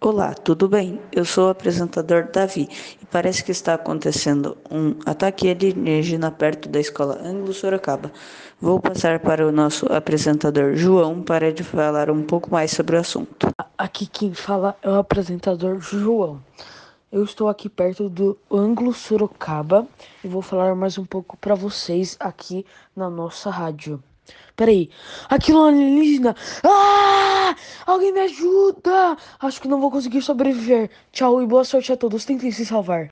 Olá, tudo bem? Eu sou o apresentador Davi e parece que está acontecendo um ataque alienígena perto da escola Anglo Sorocaba. Vou passar para o nosso apresentador João para ele falar um pouco mais sobre o assunto. Aqui quem fala é o apresentador João. Eu estou aqui perto do Anglo Sorocaba e vou falar mais um pouco para vocês aqui na nossa rádio. Peraí, aquilo é alienígena! Ah! Alguém me ajuda! Acho que não vou conseguir sobreviver. Tchau e boa sorte a todos. Tentem se salvar.